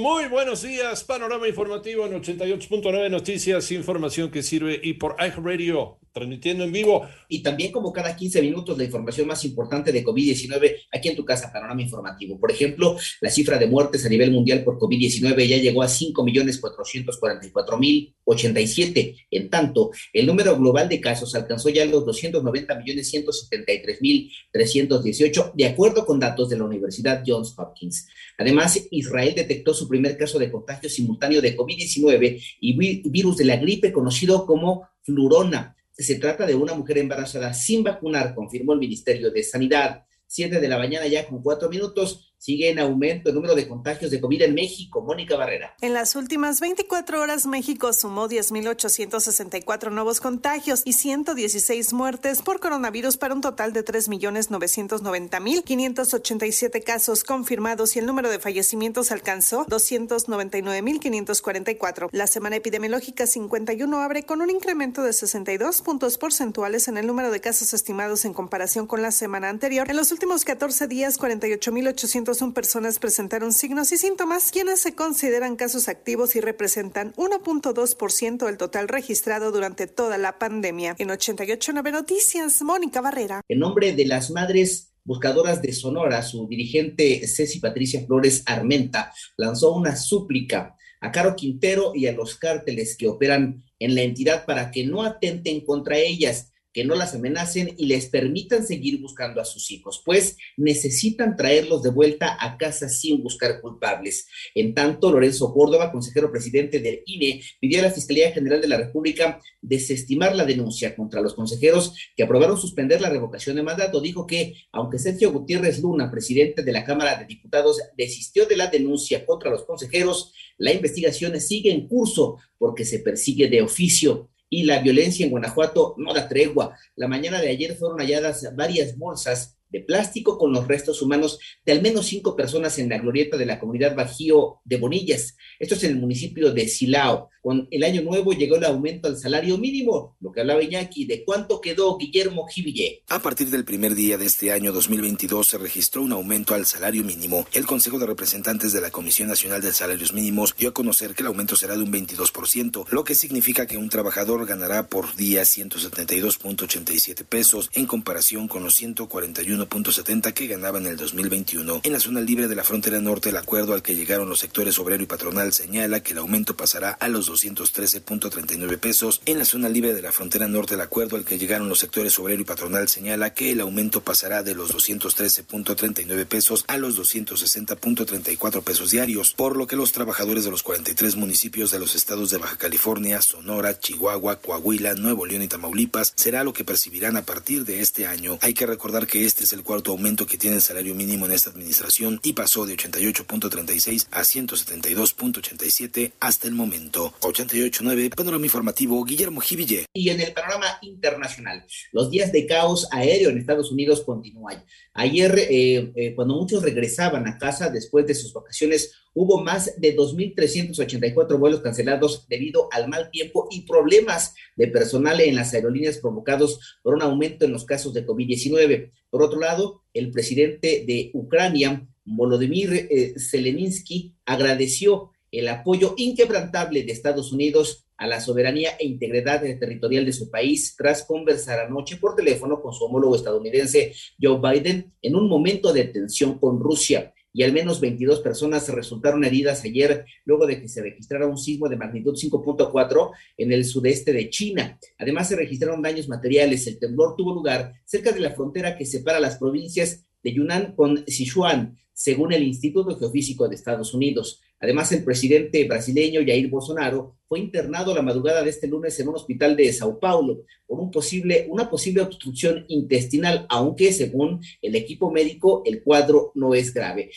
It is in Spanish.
Muy buenos días, panorama informativo en 88.9 Noticias, información que sirve y por iHeartRadio transmitiendo en vivo. Y también como cada 15 minutos la información más importante de COVID-19 aquí en tu casa, panorama informativo. Por ejemplo, la cifra de muertes a nivel mundial por COVID-19 ya llegó a 5.444.087. En tanto, el número global de casos alcanzó ya los 290.173.318, de acuerdo con datos de la Universidad Johns Hopkins. Además, Israel detectó su primer caso de contagio simultáneo de COVID-19 y virus de la gripe conocido como flurona se trata de una mujer embarazada sin vacunar, confirmó el Ministerio de Sanidad. Siete de la mañana ya con cuatro minutos. Sigue en aumento el número de contagios de COVID en México. Mónica Barrera. En las últimas 24 horas, México sumó 10.864 nuevos contagios y 116 muertes por coronavirus para un total de 3.990.587 casos confirmados y el número de fallecimientos alcanzó 299.544. La semana epidemiológica 51 abre con un incremento de 62 puntos porcentuales en el número de casos estimados en comparación con la semana anterior. En los últimos 14 días, 48.800 son personas presentaron signos y síntomas, quienes se consideran casos activos y representan 1.2% del total registrado durante toda la pandemia. En 88.9 Noticias, Mónica Barrera. En nombre de las madres buscadoras de Sonora, su dirigente Ceci Patricia Flores Armenta lanzó una súplica a Caro Quintero y a los cárteles que operan en la entidad para que no atenten contra ellas que no las amenacen y les permitan seguir buscando a sus hijos, pues necesitan traerlos de vuelta a casa sin buscar culpables. En tanto, Lorenzo Córdoba, consejero presidente del INE, pidió a la Fiscalía General de la República desestimar la denuncia contra los consejeros que aprobaron suspender la revocación de mandato. Dijo que, aunque Sergio Gutiérrez Luna, presidente de la Cámara de Diputados, desistió de la denuncia contra los consejeros, la investigación sigue en curso porque se persigue de oficio y la violencia en Guanajuato no da tregua. La mañana de ayer fueron halladas varias bolsas de plástico con los restos humanos de al menos cinco personas en la glorieta de la comunidad Bajío de Bonillas. Esto es en el municipio de Silao. Con el año nuevo llegó el aumento al salario mínimo, lo que hablaba Iñaki, de cuánto quedó Guillermo Jiville. A partir del primer día de este año 2022 se registró un aumento al salario mínimo. El Consejo de Representantes de la Comisión Nacional de Salarios Mínimos dio a conocer que el aumento será de un 22%, lo que significa que un trabajador ganará por día 172.87 pesos en comparación con los 141 1.70 que ganaba en el 2021. En la zona libre de la frontera norte, el acuerdo al que llegaron los sectores obrero y patronal señala que el aumento pasará a los 213.39 pesos. En la zona libre de la frontera norte, el acuerdo al que llegaron los sectores obrero y patronal señala que el aumento pasará de los 213.39 pesos a los 260.34 pesos diarios, por lo que los trabajadores de los 43 municipios de los estados de Baja California, Sonora, Chihuahua, Coahuila, Nuevo León y Tamaulipas será lo que percibirán a partir de este año. Hay que recordar que este es el cuarto aumento que tiene el salario mínimo en esta administración y pasó de 88.36 a 172.87 hasta el momento. 88.9, panorama informativo, Guillermo Jiville. Y en el panorama internacional, los días de caos aéreo en Estados Unidos continúan. Ayer, eh, eh, cuando muchos regresaban a casa después de sus vacaciones, hubo más de 2.384 vuelos cancelados debido al mal tiempo y problemas de personal en las aerolíneas provocados por un aumento en los casos de COVID-19. Por otro lado, el presidente de Ucrania, Volodymyr eh, Zelensky, agradeció el apoyo inquebrantable de Estados Unidos a la soberanía e integridad territorial de su país tras conversar anoche por teléfono con su homólogo estadounidense Joe Biden en un momento de tensión con Rusia y al menos 22 personas resultaron heridas ayer luego de que se registrara un sismo de magnitud 5.4 en el sudeste de China. Además, se registraron daños materiales. El temblor tuvo lugar cerca de la frontera que separa las provincias de Yunnan con Sichuan, según el Instituto Geofísico de Estados Unidos. Además, el presidente brasileño Jair Bolsonaro fue internado la madrugada de este lunes en un hospital de Sao Paulo por un posible, una posible obstrucción intestinal, aunque según el equipo médico el cuadro no es grave.